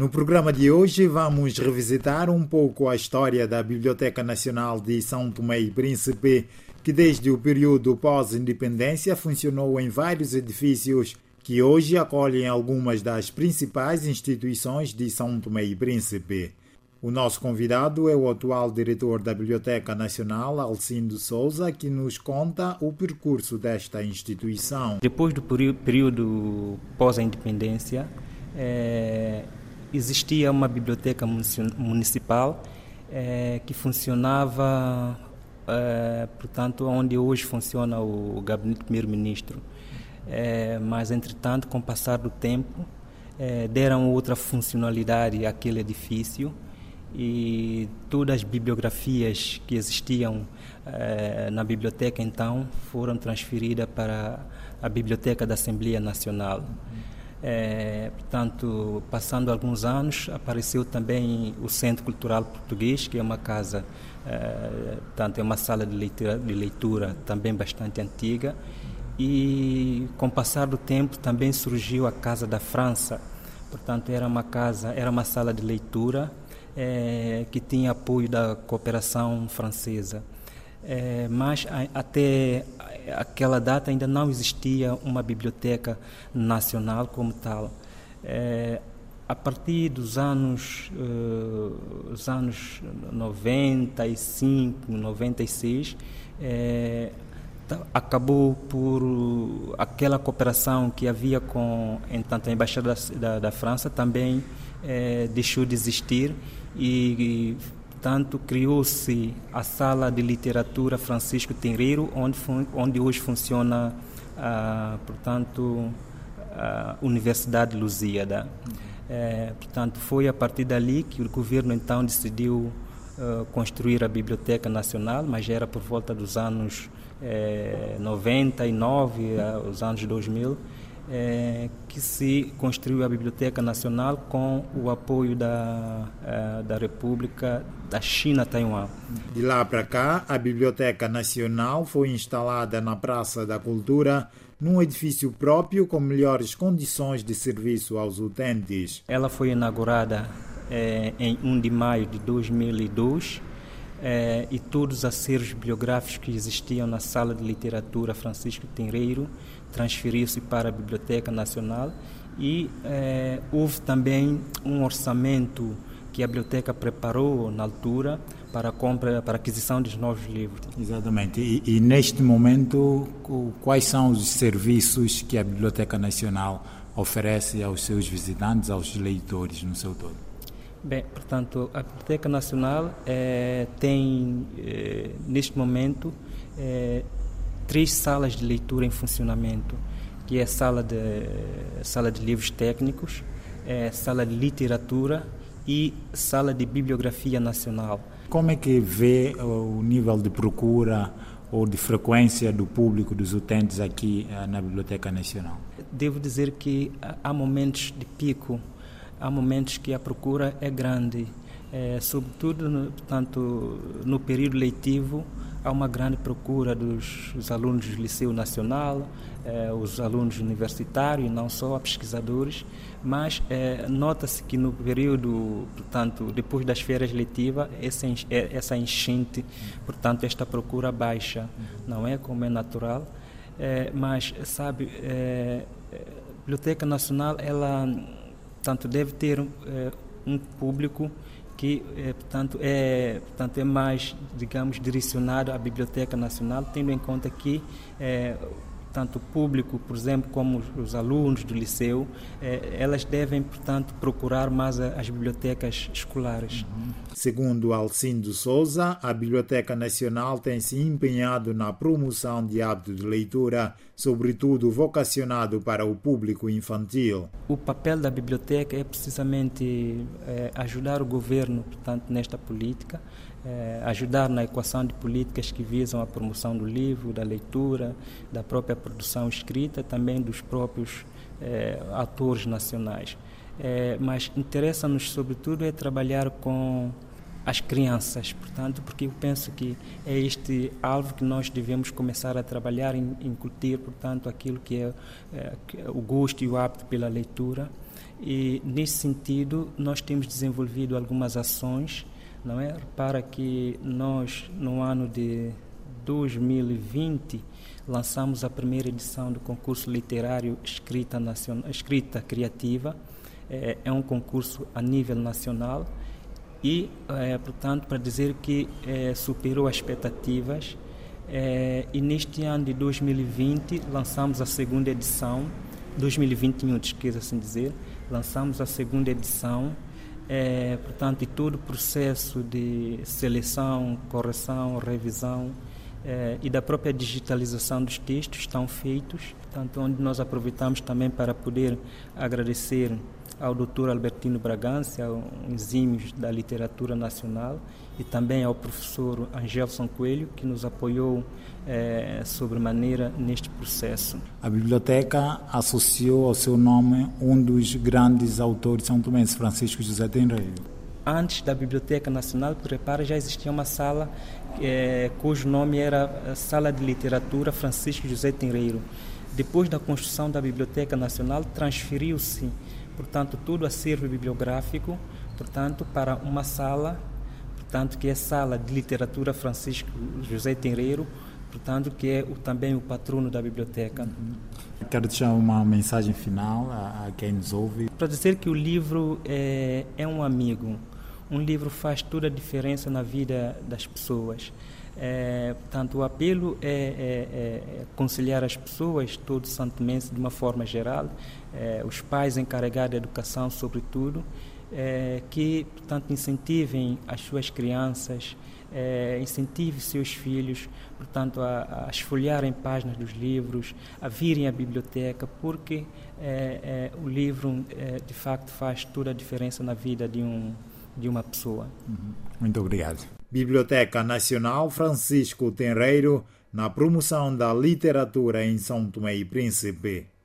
No programa de hoje vamos revisitar um pouco a história da Biblioteca Nacional de São Tomé e Príncipe, que desde o período pós-independência funcionou em vários edifícios que hoje acolhem algumas das principais instituições de São Tomé e Príncipe. O nosso convidado é o atual diretor da Biblioteca Nacional, Alcindo Souza, que nos conta o percurso desta instituição. Depois do período pós-independência, é, existia uma biblioteca municipal é, que funcionava, é, portanto, onde hoje funciona o gabinete do primeiro-ministro. É, mas, entretanto, com o passar do tempo, deram outra funcionalidade àquele edifício e todas as bibliografias que existiam eh, na biblioteca então foram transferidas para a biblioteca da Assembleia Nacional. Eh, portanto, passando alguns anos, apareceu também o Centro Cultural Português, que é uma casa, eh, portanto, é uma sala de leitura, de leitura também bastante antiga. E com o passar do tempo também surgiu a Casa da França. Portanto, era uma casa, era uma sala de leitura é, que tinha apoio da cooperação francesa. É, mas a, até aquela data ainda não existia uma biblioteca nacional como tal. É, a partir dos anos, uh, os anos 95, 96, é, acabou por aquela cooperação que havia com entanto, a Embaixada da, da, da França também é, deixou de existir e, tanto criou-se a sala de literatura Francisco Tenreiro, onde, onde hoje funciona, ah, portanto, a Universidade Lusíada. É, portanto, foi a partir dali que o governo então decidiu uh, construir a Biblioteca Nacional, mas já era por volta dos anos é, 99, uh, os anos 2000 é, que se construiu a Biblioteca Nacional com o apoio da, é, da República da China-Taiwan. De lá para cá, a Biblioteca Nacional foi instalada na Praça da Cultura, num edifício próprio com melhores condições de serviço aos utentes. Ela foi inaugurada é, em 1 de maio de 2002 é, e todos os acervos bibliográficos que existiam na Sala de Literatura Francisco Tenreiro transferiu-se para a Biblioteca Nacional e é, houve também um orçamento que a biblioteca preparou na altura para a compra, para a aquisição dos novos livros. Exatamente. E, e, neste momento, quais são os serviços que a Biblioteca Nacional oferece aos seus visitantes, aos leitores no seu todo? Bem, portanto, a Biblioteca Nacional é, tem, é, neste momento, é, três salas de leitura em funcionamento, que é a sala de, sala de livros técnicos, sala de literatura e sala de bibliografia nacional. Como é que vê o nível de procura ou de frequência do público, dos utentes aqui na Biblioteca Nacional? Devo dizer que há momentos de pico há momentos que a procura é grande, é, sobretudo no, portanto, no período letivo há uma grande procura dos, dos alunos do Liceu Nacional, é, os alunos universitários, não só pesquisadores, mas é, nota-se que no período, portanto, depois das férias letivas, essa, é, essa enchente, portanto, esta procura baixa, não é como é natural, é, mas, sabe, a Biblioteca Nacional, ela Portanto, deve ter é, um público que, é, portanto, é, portanto, é mais, digamos, direcionado à Biblioteca Nacional, tendo em conta que é, tanto o público, por exemplo, como os alunos do liceu, eh, elas devem, portanto, procurar mais as bibliotecas escolares. Uhum. Segundo Alcindo Souza, a Biblioteca Nacional tem se empenhado na promoção de hábito de leitura, sobretudo vocacionado para o público infantil. O papel da biblioteca é precisamente é, ajudar o governo, portanto, nesta política, é, ajudar na equação de políticas que visam a promoção do livro, da leitura, da própria produção escrita, também dos próprios é, atores nacionais. É, mas interessa-nos, sobretudo, é trabalhar com as crianças, portanto, porque eu penso que é este alvo que nós devemos começar a trabalhar, em incutir, portanto, aquilo que é, é o gosto e o hábito pela leitura E, nesse sentido, nós temos desenvolvido algumas ações, não é? Para que nós, no ano de 2020, lançamos a primeira edição do concurso literário Escrita, Nacional, Escrita Criativa. É, é um concurso a nível nacional e, é, portanto, para dizer que é, superou as expectativas. É, e neste ano de 2020 lançamos a segunda edição, 2021, esqueça assim dizer, lançamos a segunda edição. É, portanto, e todo o processo de seleção, correção, revisão eh, e da própria digitalização dos textos estão feitos, portanto, onde nós aproveitamos também para poder agradecer ao Dr. Albertino Bragança, um exímios da literatura nacional, e também ao professor Angelson Coelho, que nos apoiou eh, sobremaneira neste processo. A biblioteca associou ao seu nome um dos grandes autores são tomenses, Francisco José Tenreiro antes da Biblioteca Nacional Prepara já existia uma sala é, cujo nome era Sala de Literatura Francisco José Tenreiro. Depois da construção da Biblioteca Nacional, transferiu-se, portanto, todo o acervo bibliográfico, portanto, para uma sala, portanto, que é a Sala de Literatura Francisco José Tenreiro, portanto, que é o, também o patrono da biblioteca. Uhum. Quero deixar uma mensagem final a, a quem nos ouve. Para dizer que o livro é, é um amigo, um livro faz toda a diferença na vida das pessoas. É, portanto, o apelo é, é, é, conciliar as pessoas, todo Santo Mense, de uma forma geral, é, os pais encarregados da educação, sobretudo, é, que, portanto, incentivem as suas crianças, é, seus filhos, portanto, a, a esfolharem páginas dos livros, a virem à biblioteca, porque é, é, o livro, é, de facto, faz toda a diferença na vida de um de uma pessoa. Uhum. Muito obrigado. Biblioteca Nacional Francisco Tenreiro, na promoção da literatura em São Tomé e Príncipe.